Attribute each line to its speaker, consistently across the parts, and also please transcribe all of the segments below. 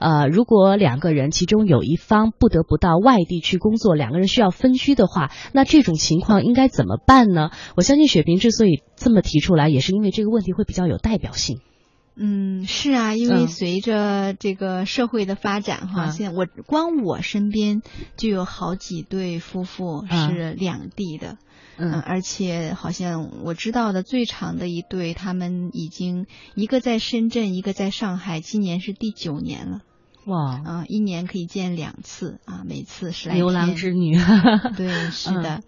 Speaker 1: 呃，如果两个人其中有一方不得不到外地去工作，两个人需要分居的话，那这种情况应该怎么办呢？我相信雪萍之所以这么提出来，也是因为这个问题会比较有代表性。
Speaker 2: 嗯，是啊，因为随着这个社会的发展哈，现在我光我身边就有好几对夫妇是两地的，嗯，而且好像我知道的最长的一对，他们已经一个在深圳，一个在上海，今年是第九年了。
Speaker 1: 哇，
Speaker 2: 啊，一年可以见两次啊，每次十来
Speaker 1: 牛郎织女，
Speaker 2: 对，是的。嗯，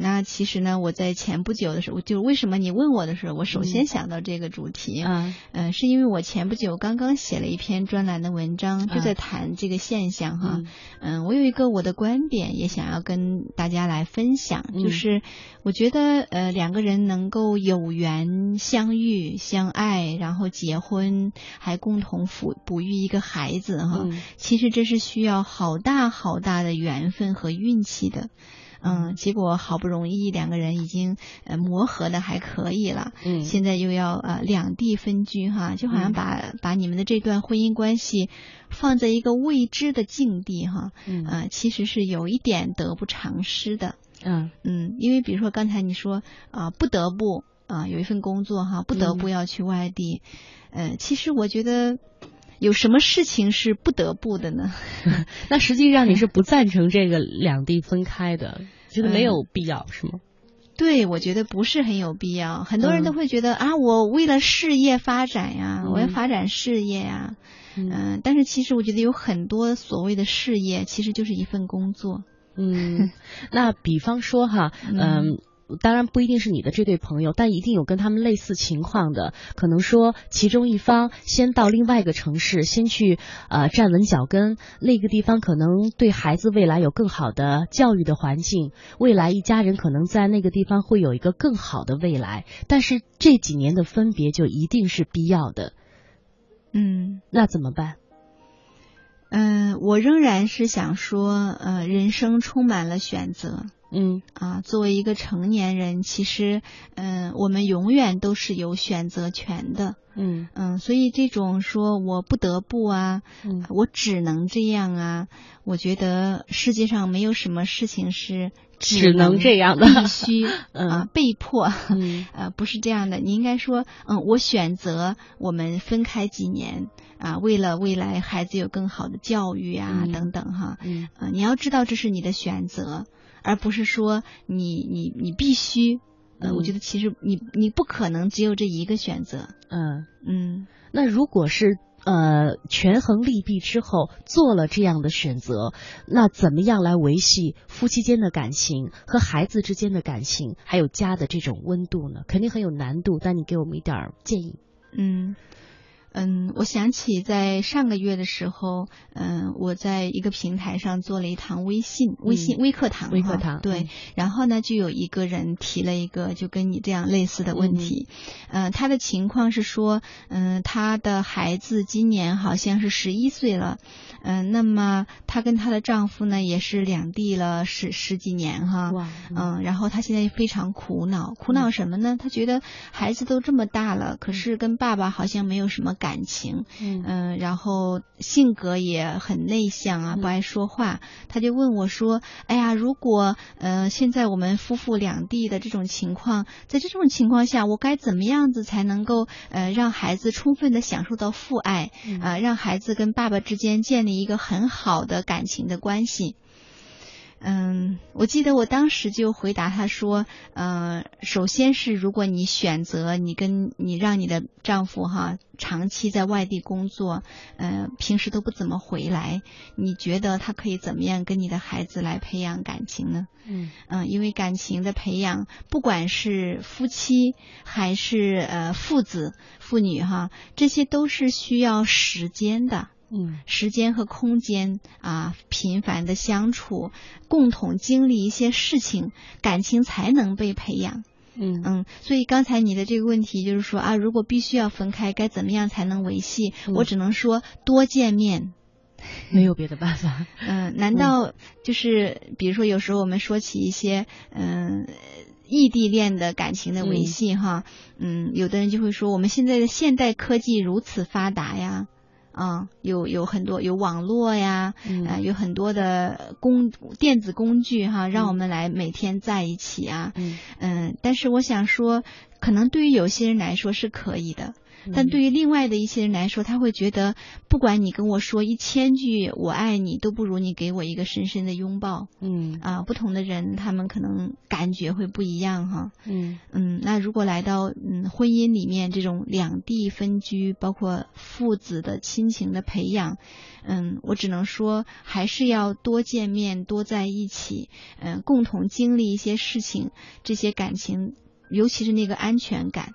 Speaker 2: 那其实呢，我在前不久的时候，就为什么你问我的时候，我首先想到这个主题，嗯，嗯，是因为我前不久刚刚写了一篇专栏的文章，就在谈这个现象哈，嗯，我有一个我的观点，也想要跟大家来分享，就是我觉得呃两个人能够有缘相遇相爱，然后结婚，还共同抚哺育一个孩子哈，其实这是需要好大好大的缘分和运气的。嗯，结果好不容易两个人已经呃磨合的还可以了，嗯，现在又要呃两地分居哈，就好像把把你们的这段婚姻关系放在一个未知的境地哈，嗯，其实是有一点得不偿失的，嗯。嗯，因为比如说刚才你说啊不得不啊有一份工作哈，不得不要去外地，呃，其实我觉得。有什么事情是不得不的呢？
Speaker 1: 那实际上你是不赞成这个两地分开的，觉得没有必要是吗？
Speaker 2: 对，我觉得不是很有必要。很多人都会觉得啊，我为了事业发展呀，我要发展事业呀，嗯，但是其实我觉得有很多所谓的事业，其实就是一份工作。
Speaker 1: 嗯，那比方说哈，嗯。当然不一定是你的这对朋友，但一定有跟他们类似情况的。可能说其中一方先到另外一个城市，先去呃站稳脚跟，那个地方可能对孩子未来有更好的教育的环境，未来一家人可能在那个地方会有一个更好的未来。但是这几年的分别就一定是必要的。
Speaker 2: 嗯，
Speaker 1: 那怎么办？
Speaker 2: 嗯，我仍然是想说，呃，人生充满了选择。
Speaker 1: 嗯
Speaker 2: 啊，作为一个成年人，其实嗯，我们永远都是有选择权的。
Speaker 1: 嗯
Speaker 2: 嗯，所以这种说我不得不啊，我只能这样啊，我觉得世界上没有什么事情是
Speaker 1: 只能这样
Speaker 2: 的，必须 啊，被迫。嗯呃，不是这样的，你应该说，嗯，我选择我们分开几年啊，为了未来孩子有更好的教育啊，等等哈。嗯啊，你要知道这是你的选择。而不是说你你你必须，呃，我觉得其实你你不可能只有这一个选择。
Speaker 1: 嗯
Speaker 2: 嗯，
Speaker 1: 那如果是呃权衡利弊之后做了这样的选择，那怎么样来维系夫妻间的感情和孩子之间的感情，还有家的这种温度呢？肯定很有难度，但你给我们一点建议。
Speaker 2: 嗯。嗯，我想起在上个月的时候，嗯，我在一个平台上做了一堂微信微信微课堂，
Speaker 1: 微课堂
Speaker 2: 对，然后呢，就有一个人提了一个就跟你这样类似的问题，嗯，他的情况是说，嗯，他的孩子今年好像是十一岁了，嗯，那么她跟她的丈夫呢也是两地了十十几年哈，嗯，然后她现在非常苦恼，苦恼什么呢？她觉得孩子都这么大了，可是跟爸爸好像没有什么。感情，嗯，然后性格也很内向啊，不爱说话。他就问我说：“哎呀，如果呃现在我们夫妇两地的这种情况，在这种情况下，我该怎么样子才能够呃让孩子充分的享受到父爱啊，让孩子跟爸爸之间建立一个很好的感情的关系？”嗯，我记得我当时就回答他说，呃，首先是如果你选择你跟你让你的丈夫哈长期在外地工作，呃，平时都不怎么回来，你觉得他可以怎么样跟你的孩子来培养感情呢？嗯嗯，因为感情的培养，不管是夫妻还是呃父子父女哈，这些都是需要时间的。
Speaker 1: 嗯，
Speaker 2: 时间和空间啊，频繁的相处，共同经历一些事情，感情才能被培养。
Speaker 1: 嗯
Speaker 2: 嗯，所以刚才你的这个问题就是说啊，如果必须要分开，该怎么样才能维系？我只能说多见面，
Speaker 1: 没有别的办法。
Speaker 2: 嗯，难道就是比如说有时候我们说起一些嗯异地恋的感情的维系哈，嗯，有的人就会说我们现在的现代科技如此发达呀。啊，有有很多有网络呀，
Speaker 1: 嗯
Speaker 2: 呃，有很多的工电子工具哈，让我们来每天在一起啊，
Speaker 1: 嗯。
Speaker 2: 嗯，但是我想说，可能对于有些人来说是可以的，但
Speaker 1: 嗯
Speaker 2: 对于另外的一些人来说，他会觉得，不管你跟我说一千句我爱你，都不如你给我一个深深的拥抱
Speaker 1: 嗯
Speaker 2: 啊。不同的人，他们可能感觉会不一样哈。
Speaker 1: 嗯
Speaker 2: 嗯，那如果来到嗯婚姻里面这种两地分居，包括父子的亲情的培养，嗯，我只能说还是要多见面，多在一起，嗯，共同经历一些事情，这些感情，尤其是那个安全感。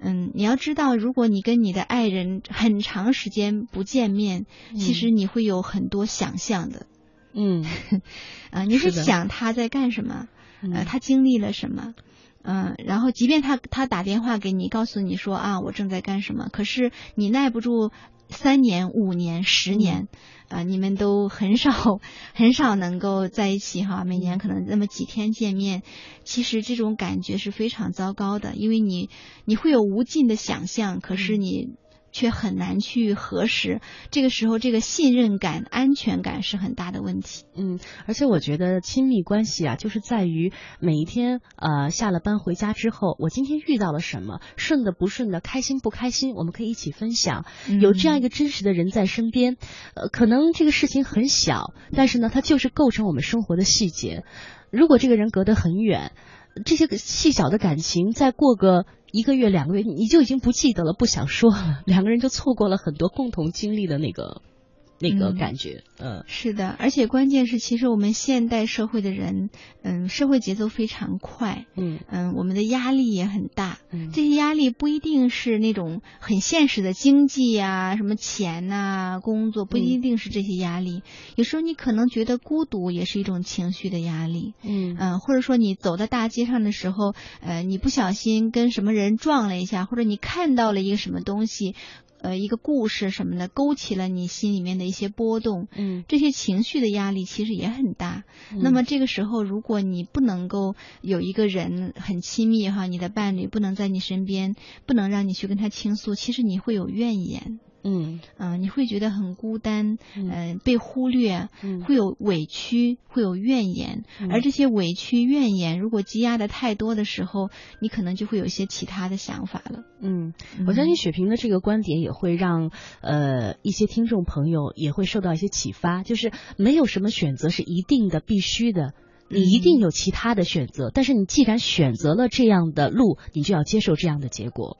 Speaker 2: 嗯，你要知道，如果你跟你的爱人很长时间不见面，其实你会有很多想象的。
Speaker 1: 嗯
Speaker 2: 啊、你是想他在干什么？呃，
Speaker 1: 嗯
Speaker 2: 他经历了什么？嗯、然后即便他他打电话给你，告诉你说啊，我正在干什么，可是你耐不住三年、五年、十年，啊、你们都很少 很少能够在一起哈，每年可能那么几天见面，其实这种感觉是非常糟糕的，因为你你会有无尽的想象，可是你。却很难去核实，这个时候这个信任感、安全感是很大的问题。
Speaker 1: 嗯，而且我觉得亲密关系啊，就是在于每一天呃下了班回家之后，我今天遇到了什么，顺的不顺的，开心不开心，我们可以一起分享。有这样一个真实的人在身边，呃，可能这个事情很小，但是呢，它就是构成我们生活的细节。如果这个人隔得很远，这些个细小的感情，再过个一个月、两个月，你就已经不记得了，不想说了，两个人就错过了很多共同经历的那个那个
Speaker 2: 嗯
Speaker 1: 感觉。嗯
Speaker 2: 是的，而且关键是，其实我们现代社会的人，嗯，社会节奏非常快，
Speaker 1: 嗯
Speaker 2: 嗯，我们的压力也很大。
Speaker 1: 嗯
Speaker 2: 这些压力不一定是那种很现实的经济呀、什么钱呐、工作，不一定是这些压力。有时候你可能觉得孤独也是一种情绪的压力。
Speaker 1: 嗯
Speaker 2: 嗯，或者说你走在大街上的时候，呃，你不小心跟什么人撞了一下，或者你看到了一个什么东西，呃，一个故事什么的，勾起了你心里面的一些波动，
Speaker 1: 嗯
Speaker 2: 这些情绪的压力其实也很大。那么这个时候，如果你不能够有一个人很亲密哈，你的伴侣不能在你身边，不能让你去跟他倾诉，其实你会有怨言。
Speaker 1: 嗯。
Speaker 2: 嗯、你会觉得很孤单，
Speaker 1: 嗯。
Speaker 2: 嗯、被忽略，
Speaker 1: 嗯。
Speaker 2: 会有委屈，会有怨言，
Speaker 1: 嗯。
Speaker 2: 而这些委屈、怨言，如果积压的太多的时候，你可能就会有一些其他的想法了。
Speaker 1: 嗯，我相信雪萍的这个观点也会让呃一些听众朋友也会受到一些启发，就是没有什么选择是一定的、必须的。你一定有其他的选择，但是你既然选择了这样的路，你就要接受这样的结果。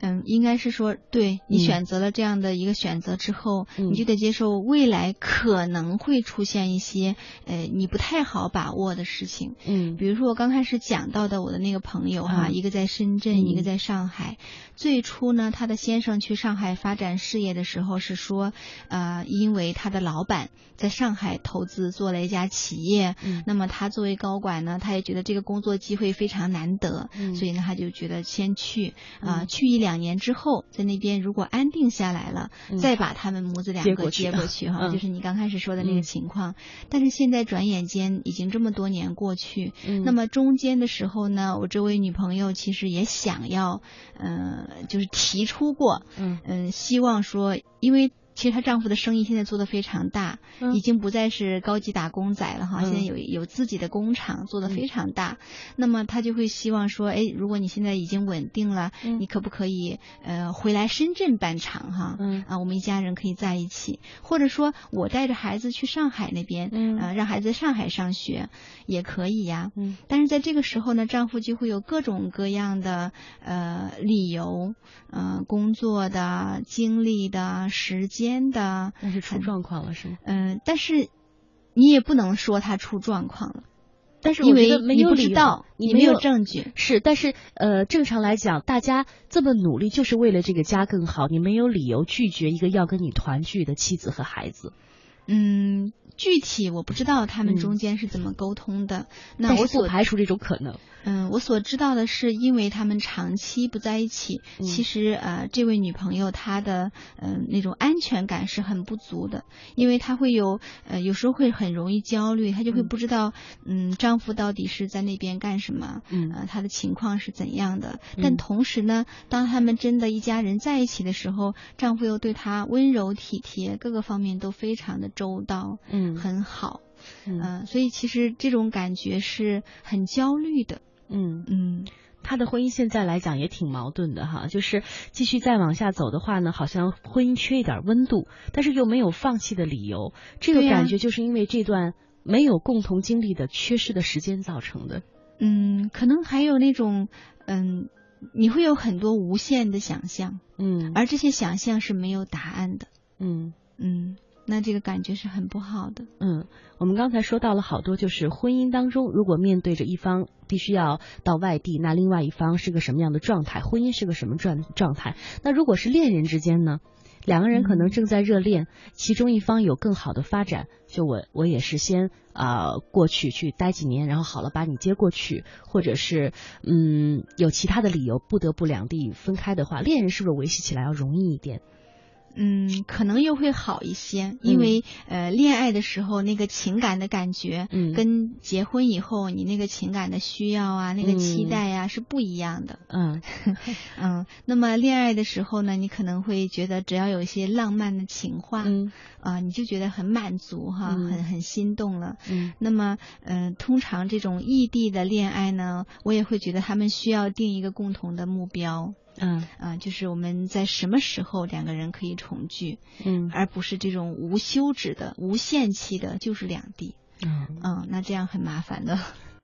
Speaker 2: 嗯，应该是说，对你
Speaker 1: 嗯。
Speaker 2: 选择了这样的一个选择之后，
Speaker 1: 嗯。
Speaker 2: 你就得接受未来可能会出现一些呃你不太好把握的事情。
Speaker 1: 嗯。
Speaker 2: 比如说我刚开始讲到的我的那个朋友哈，
Speaker 1: 嗯。
Speaker 2: 一个在深圳，
Speaker 1: 嗯
Speaker 2: 一个在上海。最初呢，他的先生去上海发展事业的时候是说，呃，因为他的老板在上海投资做了一家企业，
Speaker 1: 嗯。
Speaker 2: 那么他作为高管呢，他也觉得这个工作机会非常难得，
Speaker 1: 嗯。
Speaker 2: 所以呢，他就觉得先去啊、
Speaker 1: 嗯
Speaker 2: 去一两年之后，在那边如果安定下来了，
Speaker 1: 嗯。
Speaker 2: 再把他们母子两个
Speaker 1: 接过去。
Speaker 2: 哈，
Speaker 1: 嗯。
Speaker 2: 就是你刚开始说的那
Speaker 1: 嗯
Speaker 2: 个情况。但是现在转眼间已经这么多年过去，
Speaker 1: 嗯。
Speaker 2: 那么中间的时候呢，我这位女朋友其实也想要，呃，就是提出过，
Speaker 1: 嗯。
Speaker 2: 嗯、希望说，因为。其实她丈夫的生意现在做得非常大，
Speaker 1: 嗯。
Speaker 2: 已经不再是高级打工仔了哈，
Speaker 1: 嗯。
Speaker 2: 现在有有自己的工厂，做得
Speaker 1: 嗯
Speaker 2: 非常大。那么她就会希望说，哎，如果你现在已经稳定了，
Speaker 1: 嗯。
Speaker 2: 你可不可以呃回来深圳办厂哈？
Speaker 1: 嗯。
Speaker 2: 啊，我们一家人可以在一起，或者说我带着孩子去上海那边，
Speaker 1: 嗯。
Speaker 2: 呃，让孩子在上海上学也可以呀。
Speaker 1: 嗯。
Speaker 2: 但是在这个时候呢，丈夫就会有各种各样的呃理由，呃，工作的、经历的、时间的，
Speaker 1: 但是出状况了是吗？
Speaker 2: 嗯、但是你也不能说他出状况了，
Speaker 1: 但是
Speaker 2: 因为
Speaker 1: 我觉得没
Speaker 2: 你不
Speaker 1: 有理由
Speaker 2: 知道，
Speaker 1: 你没有
Speaker 2: 证据。
Speaker 1: 是，但是呃，正常来讲，大家这么努力就是为了这个家更好，你没有理由拒绝一个要跟你团聚的妻子和孩子。
Speaker 2: 嗯，具体我不知道他们中间是怎么沟通的。那我
Speaker 1: 不排除这种可能。
Speaker 2: 嗯，我所知道的是，因为他们长期不在一起，其实呃，这位女朋友她的嗯那种安全感是很不足的，因为她会有呃有时候会很容易焦虑，她就会不知道嗯丈夫到底是在那边干什么，嗯，呃他的情况是怎样的。但同时呢，当他们真的一家人在一起的时候，丈夫又对她温柔体贴，各个方面都非常的周到，嗯，很好，嗯，所以其实这种感觉是很焦虑的。
Speaker 1: 嗯嗯，他的婚姻现在来讲也挺矛盾的哈，就是继续再往下走的话呢，好像婚姻缺一点温度，但是又没有放弃的理由。这个感觉就是因为这段没有共同经历的缺失的时间造成的。
Speaker 2: 嗯，可能还有那种嗯，你会有很多无限的想象，嗯，而这些想象是没有答案的。嗯嗯。那这个感觉是很不好的。
Speaker 1: 嗯，我们刚才说到了好多，就是婚姻当中，如果面对着一方必须要到外地，那另外一方是个什么样的状态？婚姻是个什么状状态？那如果是恋人之间呢？两个人可能正在热恋，其中一方有更好的发展，就我我也是先啊过去去待几年，然后好了把你接过去，或者是嗯有其他的理由不得不两地分开的话，恋人是不是维系起来要容易一点？
Speaker 2: 嗯，可能又会好一些，因为呃，恋爱的时候那个情感的感觉，嗯，跟结婚以后你那个情感的需要啊，那个期待呀是不一样的。嗯 嗯，那么恋爱的时候呢，你可能会觉得只要有一些浪漫的情话，嗯啊，你就觉得很满足哈，很很心动了。嗯，那么嗯，通常这种异地的恋爱呢，我也会觉得他们需要定一个共同的目标。嗯。啊，就是我们在什么时候两个人可以重聚，嗯，而不是这种无休止的、无限期的，就是两地，嗯。嗯，那这样很麻烦的。